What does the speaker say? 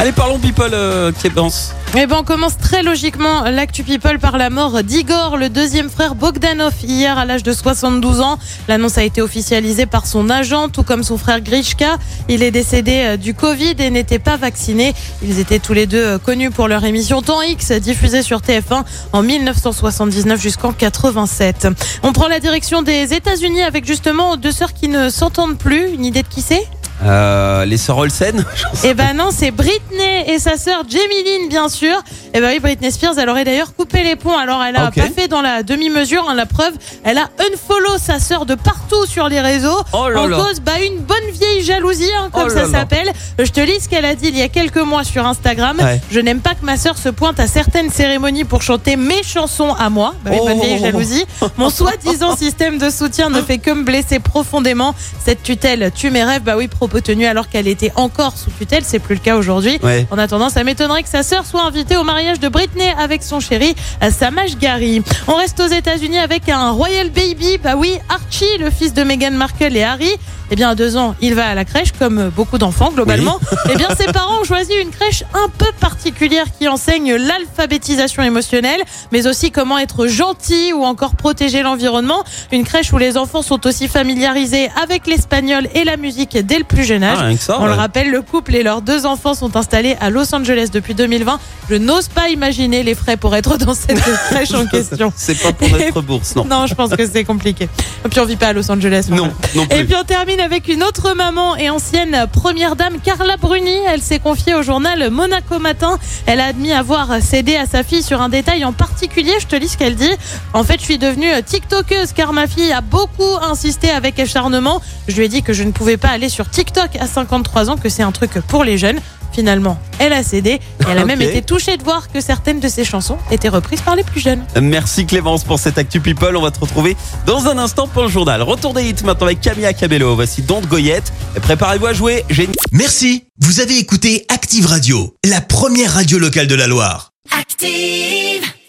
Allez, parlons people, euh, Clémence. Eh ben, on commence très logiquement l'actu people par la mort d'Igor, le deuxième frère Bogdanov, hier à l'âge de 72 ans. L'annonce a été officialisée par son agent, tout comme son frère Grishka. Il est décédé euh, du Covid et n'était pas vacciné. Ils étaient tous les deux euh, connus pour leur émission Temps X, diffusée sur TF1 en 1979 jusqu'en 87. On prend la direction des États-Unis avec justement deux sœurs qui ne s'entendent plus. Une idée de qui c'est? Euh, les sœurs Olsen Eh ben non, c'est Britney et sa sœur Jamie Lynn, bien sûr. Eh ben oui, Britney Spears, elle aurait d'ailleurs coupé les ponts. Alors, elle a pas fait dans la demi-mesure, hein, la preuve. Elle a unfollow sa sœur de partout sur les réseaux. Oh là en là. cause, bah, une bonne vieille jalousie, hein, comme Oh ça s'appelle. Je te lis ce qu'elle a dit il y a quelques mois sur Instagram. Ouais. Je n'aime pas que ma sœur se pointe à certaines cérémonies pour chanter mes chansons à moi. Bah oui, bonne Oh. vieille jalousie. Mon soi-disant système de soutien ne fait que me blesser profondément. Cette tutelle tue mes rêves. Bah oui, propos tenus alors qu'elle était encore sous tutelle. C'est plus le cas aujourd'hui. Ouais. En attendant, ça m'étonnerait que sa sœur soit invitée au mariage de Britney avec son chéri euh, Samash Gary. On reste aux États-Unis avec un Royal Baby. Bah oui, Archie, le fils de Meghan Markle et Harry. Eh bien, à deux ans, il va à la crèche, comme beaucoup d'enfants globalement. Eh bien, ses parents ont choisi une crèche un peu particulière qui enseigne l'alphabétisation émotionnelle, mais aussi comment être gentil ou encore protéger l'environnement. Une crèche où les enfants sont aussi familiarisés avec l'espagnol et la musique dès le plus jeune âge. Ah, ça, On le rappelle, le couple et leurs deux enfants sont installés à Los Angeles depuis 2020. Je n'ose pas imaginer les frais pour être dans cette crèche en question. C'est pas pour notre bourse, non. Non, je pense que c'est compliqué. Et puis on vit pas à Los Angeles. Non, non Et plus. puis on termine avec une autre maman et ancienne première dame, Carla Bruni. Elle s'est confiée au journal Monaco Matin. Elle a admis avoir cédé à sa fille sur un détail en particulier. Je te lis ce qu'elle dit. En fait, je suis devenue TikTokeuse car ma fille a beaucoup insisté avec acharnement. Je lui ai dit que je ne pouvais pas aller sur TikTok à 53 ans, que c'est un truc pour les jeunes. Finalement, elle a cédé et elle a même été touchée de voir que certaines de ses chansons étaient reprises par les plus jeunes. Merci Clémence pour cette Actu People. On va te retrouver dans un instant pour le journal. Retour des hits maintenant avec Camilla Cabello. Voici Don't Goyette. Et Préparez-vous à jouer. Une Merci, vous avez écouté Active Radio, la première radio locale de la Loire. Active.